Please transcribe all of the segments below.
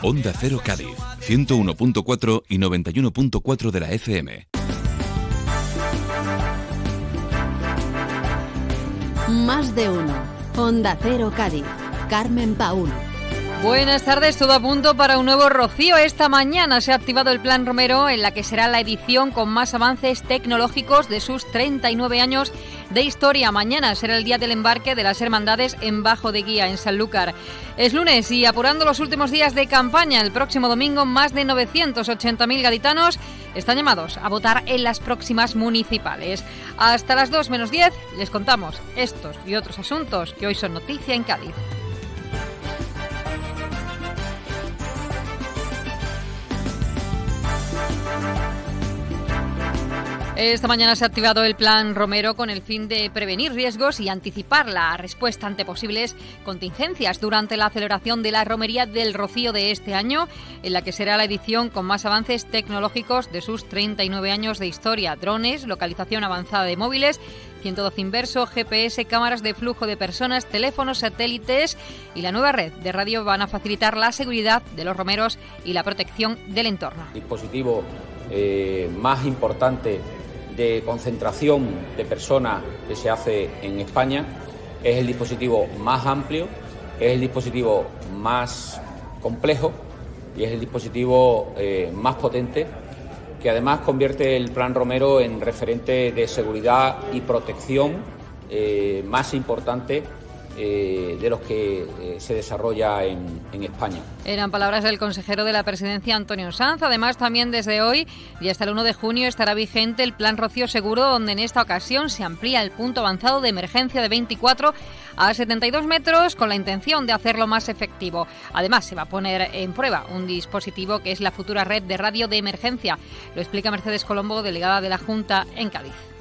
Onda Cero Cádiz, 101.4 y 91.4 de la FM. Más de uno. Onda Cero Cádiz. Carmen Paul. Buenas tardes, todo a punto para un nuevo rocío. Esta mañana se ha activado el Plan Romero en la que será la edición con más avances tecnológicos de sus 39 años de historia. Mañana será el día del embarque de las hermandades en Bajo de Guía, en Sanlúcar. Es lunes y apurando los últimos días de campaña, el próximo domingo más de 980.000 gaditanos están llamados a votar en las próximas municipales. Hasta las 2 menos 10 les contamos estos y otros asuntos que hoy son noticia en Cádiz. Esta mañana se ha activado el Plan Romero con el fin de prevenir riesgos y anticipar la respuesta ante posibles contingencias durante la celebración de la Romería del Rocío de este año, en la que será la edición con más avances tecnológicos de sus 39 años de historia. Drones, localización avanzada de móviles, 112 inverso, GPS, cámaras de flujo de personas, teléfonos, satélites y la nueva red de radio van a facilitar la seguridad de los romeros y la protección del entorno. Dispositivo eh, más importante de concentración de personas que se hace en España. Es el dispositivo más amplio, es el dispositivo más complejo y es el dispositivo eh, más potente que además convierte el Plan Romero en referente de seguridad y protección eh, más importante eh, de los que eh, se desarrolla en, en, España. Eran palabras del consejero de la presidencia Antonio Sanz. Además, también desde hoy y hasta el 1 de junio estará vigente el Plan Rocío Seguro, donde en esta ocasión se amplía el punto avanzado de emergencia de 24 a 72 metros con la intención de hacerlo más efectivo. Además, se va a poner en prueba un dispositivo que es la futura red de radio de emergencia. Lo explica Mercedes Colombo, delegada de la Junta en Cádiz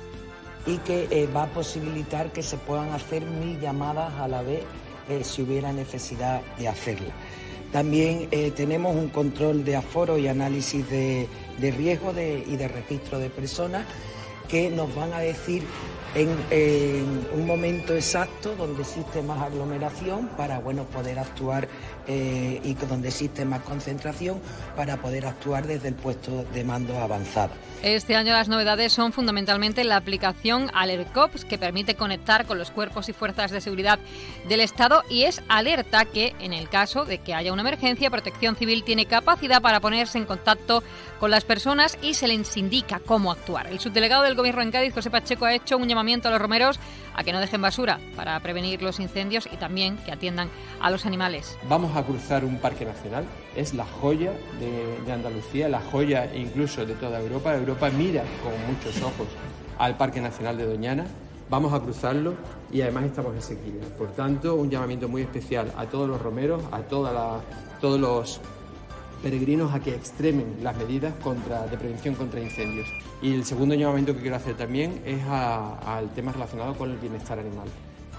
y que eh, va a posibilitar que se puedan hacer mil llamadas a la vez eh, si hubiera necesidad de hacerla. También eh, tenemos un control de aforo y análisis de, de riesgo y de registro de personas que nos van a decir en, un momento exacto donde existe más aglomeración para bueno, poder actuar eh, y donde existe más concentración para poder actuar desde el puesto de mando avanzado. Este año las novedades son fundamentalmente la aplicación AlertCops que permite conectar con los cuerpos y fuerzas de seguridad del Estado y es alerta que en el caso de que haya una emergencia, Protección Civil tiene capacidad para ponerse en contacto con las personas y se les indica cómo actuar. El subdelegado del Gobierno en Cádiz, José Pacheco, ha hecho un llamamiento a los romeros a que no dejen basura para prevenir los incendios y también que atiendan a los animales. Vamos a cruzar un parque nacional, es la joya de, Andalucía, la joya incluso de toda Europa. Europa mira con muchos ojos al Parque Nacional de Doñana. Vamos a cruzarlo y además estamos en sequía. Por tanto, un llamamiento muy especial a todos los romeros, a toda la, todos los peregrinos a que extremen las medidas contra, de prevención contra incendios. Y el segundo llamamiento que quiero hacer también es al tema relacionado con el bienestar animal.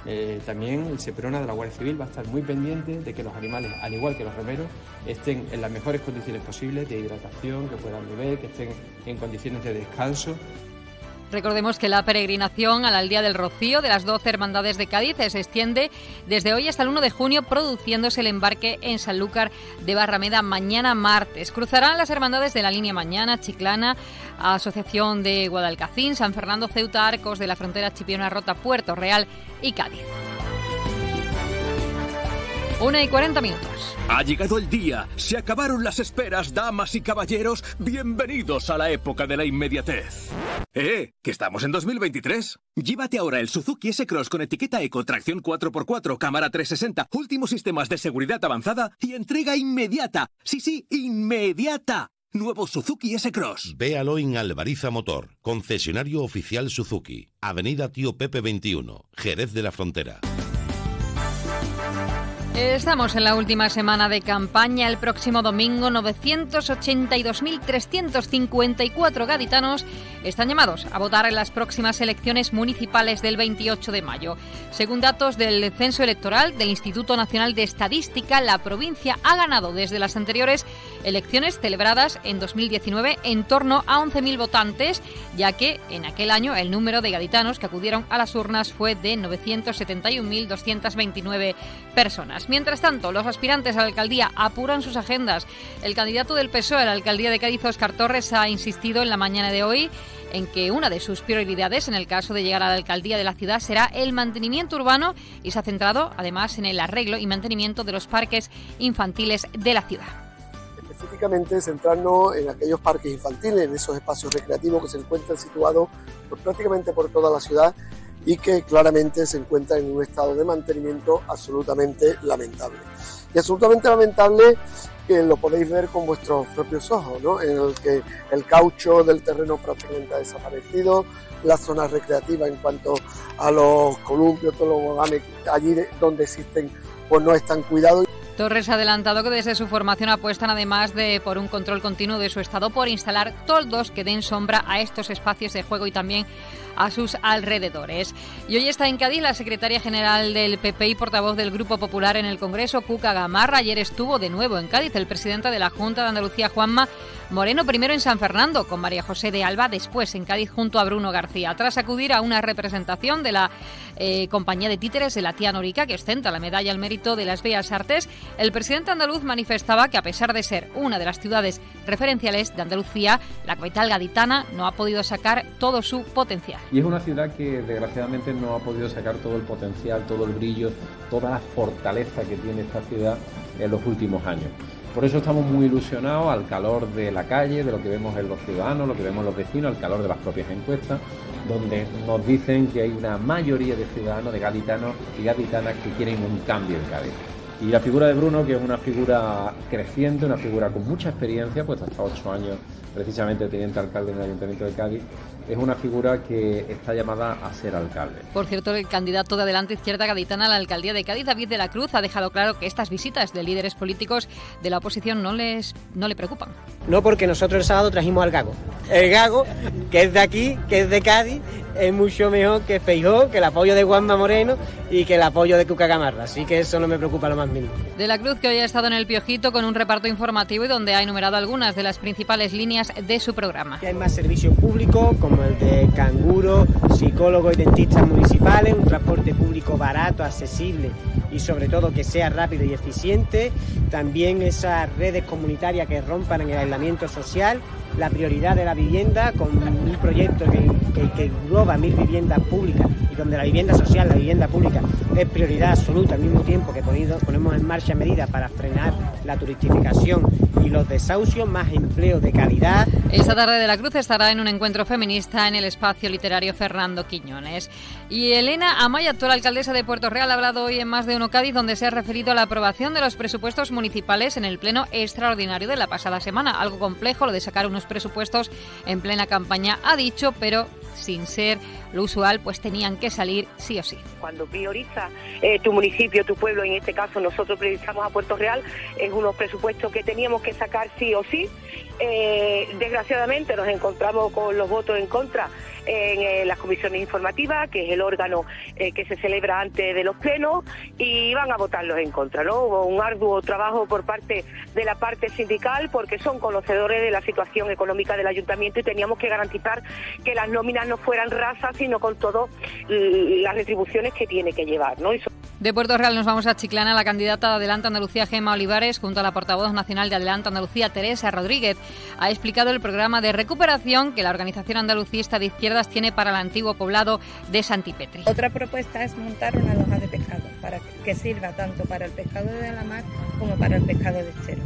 Eh, también el SEPRONA de la Guardia Civil va a estar muy pendiente de que los animales, al igual que los remeros, estén en las mejores condiciones posibles de hidratación, que puedan beber, que estén en condiciones de descanso Recordemos que la peregrinación a la Aldea del Rocío de las 12 Hermandades de Cádiz se extiende desde hoy hasta el 1 de junio, produciéndose el embarque en Sanlúcar de Barrameda mañana martes. Cruzarán las hermandades de la línea Mañana, Chiclana, Asociación de Guadalcacín, San Fernando, Ceuta, Arcos de la Frontera Chipiona Rota, Puerto Real y Cádiz. Una y 40 minutos. Ha llegado el día. Se acabaron las esperas, damas y caballeros. Bienvenidos a la época de la inmediatez. ¡Eh! ¿Que estamos en 2023? Llévate ahora el Suzuki S-Cross con etiqueta Eco, tracción 4x4, cámara 360, últimos sistemas de seguridad avanzada y entrega inmediata. Sí, sí, inmediata. Nuevo Suzuki S-Cross. Véalo en Alvariza Motor, concesionario oficial Suzuki, Avenida Tío Pepe 21, Jerez de la Frontera. Estamos en la última semana de campaña. El próximo domingo, 982.354 gaditanos están llamados a votar en las próximas elecciones municipales del 28 de mayo. Según datos del Censo Electoral del Instituto Nacional de Estadística, la provincia ha ganado desde las anteriores elecciones celebradas en 2019 en torno a 11.000 votantes, ya que en aquel año el número de gaditanos que acudieron a las urnas fue de 971.229 personas. Mientras tanto, los aspirantes a la alcaldía apuran sus agendas. El candidato del PSOE a la alcaldía de Cádiz, Oscar Torres, ha insistido en la mañana de hoy en que una de sus prioridades en el caso de llegar a la alcaldía de la ciudad será el mantenimiento urbano y se ha centrado además en el arreglo y mantenimiento de los parques infantiles de la ciudad específicamente centrarnos en aquellos parques infantiles, en esos espacios recreativos que se encuentran situados prácticamente por toda la ciudad y que claramente se encuentran en un estado de mantenimiento absolutamente lamentable. Y absolutamente lamentable que lo podéis ver con vuestros propios ojos, ¿no? en el que el caucho del terreno prácticamente ha desaparecido, la zona recreativa en cuanto a los columpios, todos los boganes allí donde existen, pues no están cuidados. Torres ha adelantado que desde su formación apuestan además de por un control continuo de su estado por instalar toldos que den sombra a estos espacios de juego y también a sus alrededores. Y hoy está en Cádiz la secretaria general del PP y portavoz del Grupo Popular en el Congreso, Cuca Gamarra. Ayer estuvo de nuevo en Cádiz el presidente de la Junta de Andalucía, Juanma Moreno, primero en San Fernando con María José de Alba, después en Cádiz junto a Bruno García, tras acudir a una representación de la eh, compañía de títeres de la tía Norica, que ostenta la medalla al mérito de las Bellas Artes, el presidente andaluz manifestaba que a pesar de ser una de las ciudades referenciales de Andalucía, la capital gaditana no ha podido sacar todo su potencial. Y es una ciudad que desgraciadamente no ha podido sacar todo el potencial, todo el brillo, toda la fortaleza que tiene esta ciudad en los últimos años. Por eso estamos muy ilusionados al calor de la calle, de lo que vemos en los ciudadanos, lo que vemos en los vecinos, al calor de las propias encuestas, donde nos dicen que hay una mayoría de ciudadanos, de gaditanos y gaditanas que quieren un cambio en Cádiz. Y la figura de Bruno, que es una figura creciente, una figura con mucha experiencia, pues hasta ocho años precisamente teniente alcalde en el Ayuntamiento de Cádiz, es una figura que está llamada a ser alcalde. Por cierto, el candidato de Adelante Izquierda Gaditana a la alcaldía de Cádiz, David de la Cruz, ha dejado claro que estas visitas de líderes políticos de la oposición no, les, no le preocupan. No, porque nosotros el sábado trajimos al Gago. El Gago, que es de aquí, que es de Cádiz, es mucho mejor que Feijó, que el apoyo de Juanma Moreno y que el apoyo de Cuca Gamarra. Así que eso no me preocupa lo más mínimo. De la Cruz, que hoy ha estado en el Piojito con un reparto informativo y donde ha enumerado algunas de las principales líneas de su programa. Hay más servicios públicos, como el de canguro, psicólogos y dentistas municipales, un transporte público barato, accesible y sobre todo que sea rápido y eficiente. También esas redes comunitarias que rompan el aislamiento social la prioridad de la vivienda con un proyecto que, que, engloba mil viviendas públicas y donde la vivienda social, la vivienda pública es prioridad absoluta al mismo tiempo que ponemos en marcha medidas para frenar la turistificación y los desahucios, más empleo de calidad. Esta tarde de la Cruz estará en un encuentro feminista en el espacio literario Fernando Quiñones. Y Elena Amaya, actual alcaldesa de Puerto Real, ha hablado hoy en más de Cádiz, donde se ha referido a la aprobación de los presupuestos municipales en el pleno extraordinario de la pasada semana. Algo complejo lo de sacar unos presupuestos en plena campaña, ha dicho, pero sin ser lo usual, pues tenían que salir sí o sí. Cuando prioriza eh, tu municipio, tu pueblo, en este caso nosotros priorizamos a Puerto Real, es unos presupuestos que teníamos que sacar sí o sí. Eh, desgraciadamente nos encontramos con los votos en contra en eh, las comisiones informativas, que es el órgano eh, que se celebra antes de los plenos, y van a votarlos en contra. ¿no? Hubo un arduo trabajo por parte de la parte sindical porque son conocedores de la situación económica del ayuntamiento y teníamos que garantizar que las nóminas no fueran rasas, sino con todas las retribuciones que tiene que llevar. ¿no? De Puerto Real nos vamos a Chiclana. La candidata de Adelante Andalucía, Gema Olivares, junto a la portavoz nacional de Adelante Andalucía, Teresa Rodríguez, ha explicado el programa de recuperación que la organización andalucista de izquierdas tiene para el antiguo poblado de Santipetri. Otra propuesta es montar una loja de pescado para que sirva tanto para el pescado de la mar como para el pescado de cero.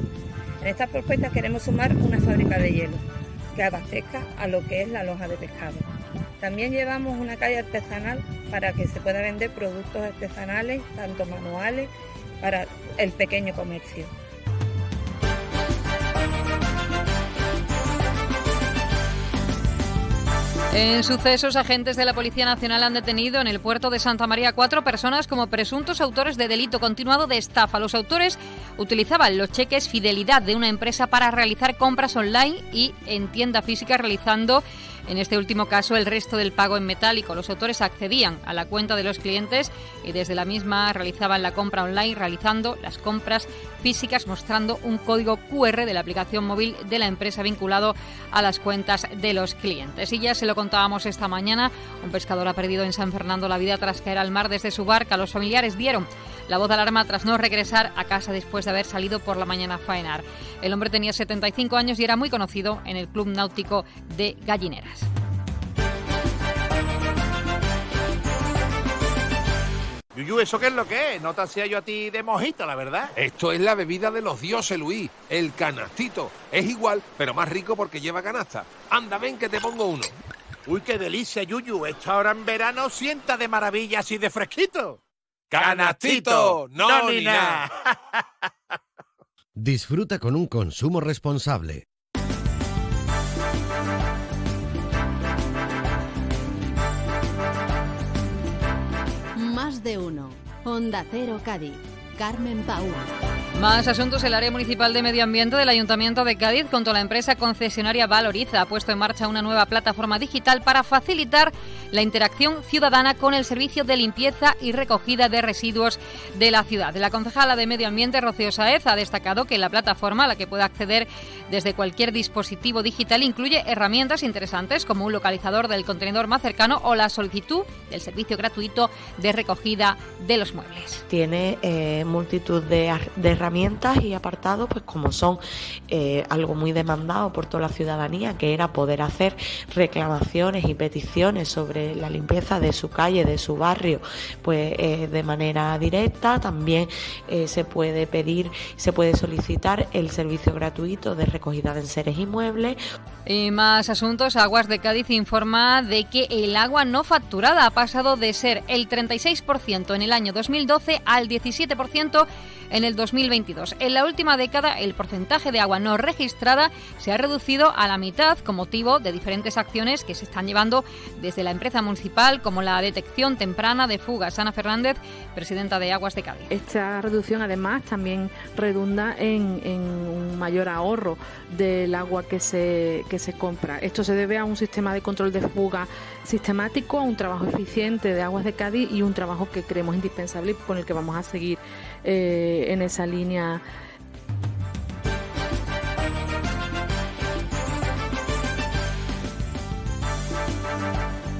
En esta propuesta queremos sumar una fábrica de hielo que abastezca a lo que es la loja de pescado. También llevamos una calle artesanal para que se pueda vender productos artesanales, tanto manuales, para el pequeño comercio. En sucesos, agentes de la Policía Nacional han detenido en el puerto de Santa María cuatro personas como presuntos autores de delito continuado de estafa. Los autores utilizaban los cheques fidelidad de una empresa para realizar compras online y en tienda física realizando en este último caso, el resto del pago en metálico. Los autores accedían a la cuenta de los clientes y desde la misma realizaban la compra online, realizando las compras físicas mostrando un código QR de la aplicación móvil de la empresa vinculado a las cuentas de los clientes. Y ya se lo contábamos esta mañana, un pescador ha perdido en San Fernando la vida tras caer al mar desde su barca. Los familiares dieron la voz de alarma tras no regresar a casa después de haber salido por la mañana a faenar. El hombre tenía 75 años y era muy conocido en el Club Náutico de Gallineras. Yuyu, ¿eso qué es lo que es? No te hacía yo a ti de mojito, la verdad. Esto es la bebida de los dioses, Luis. El canastito. Es igual, pero más rico porque lleva canasta. Anda, ven que te pongo uno. Uy, qué delicia, Yuyu. Esto ahora en verano sienta de maravilla así de fresquito. ¡Canastito! ¡No, ni nada! Disfruta con un consumo responsable. Más de uno. Onda Cero Cádiz. Carmen Pau. Más asuntos. El área municipal de medio ambiente del Ayuntamiento de Cádiz, junto a la empresa concesionaria Valoriza, ha puesto en marcha una nueva plataforma digital para facilitar la interacción ciudadana con el servicio de limpieza y recogida de residuos de la ciudad. La concejala de Medio Ambiente, Rocío Saez, ha destacado que la plataforma, a la que puede acceder desde cualquier dispositivo digital, incluye herramientas interesantes como un localizador del contenedor más cercano o la solicitud del servicio gratuito de recogida de los muebles. Tiene eh, multitud de, herramientas y apartados, pues como son eh, algo muy demandado por toda la ciudadanía, que era poder hacer reclamaciones y peticiones sobre la limpieza de su calle, de su barrio, pues eh, de manera directa. También eh, se puede pedir, se puede solicitar el servicio gratuito de recogida de enseres y muebles. Y más asuntos. Aguas de Cádiz informa de que el agua no facturada ha pasado de ser el 36% en el año 2012 al 17% en el 2022. En la última década, el porcentaje de agua no registrada se ha reducido a la mitad con motivo de diferentes acciones que se están llevando desde la empresa municipal, como la detección temprana de fugas. Ana Fernández, presidenta de Aguas de Cádiz. Esta reducción, además, también redunda en, en un mayor ahorro del agua que se, que se compra. Esto se debe a un sistema de control de fuga sistemático, a un trabajo eficiente de Aguas de Cádiz y un trabajo que creemos indispensable y con el que vamos a seguir eh, en esa línea.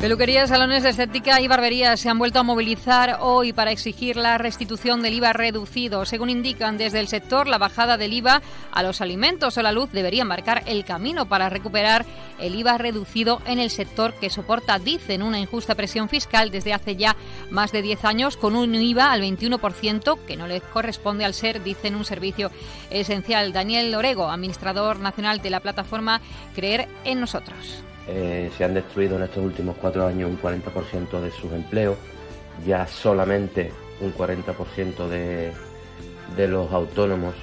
Peluquerías, salones de estética y barberías se han vuelto a movilizar hoy para exigir la restitución del IVA reducido. Según indican desde el sector, la bajada del IVA a los alimentos o la luz debería marcar el camino para recuperar el IVA reducido en el sector que soporta, dicen, una injusta presión fiscal desde hace ya más de 10 años con un IVA al 21% que no les corresponde al ser, dicen, un servicio esencial. Daniel Orego, administrador nacional de la plataforma Creer en Nosotros. Eh, se han destruido en estos últimos cuatro años un 40% de sus empleos, ya solamente un 40% de, de, los autónomos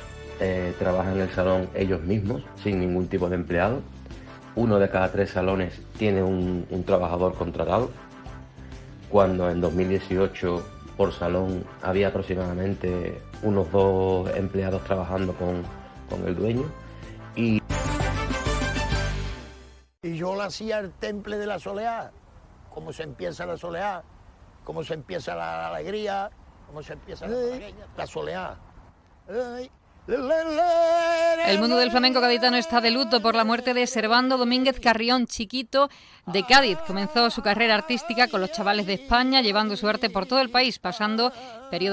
eh, trabajan en el salón ellos mismos, sin ningún tipo de empleado. Uno de cada tres salones tiene un, un trabajador contratado, cuando en 2018 por salón había aproximadamente unos dos empleados trabajando con, con el dueño. Y y yo le hacía el temple de la soleá, cómo se empieza la soleá, cómo se empieza la alegría, cómo se empieza la, la soleá. El mundo del flamenco gaditano está de luto por la muerte de Servando Domínguez Carrión, chiquito de Cádiz. Comenzó su carrera artística con los chavales de España, llevando su arte por todo el país, pasando periodos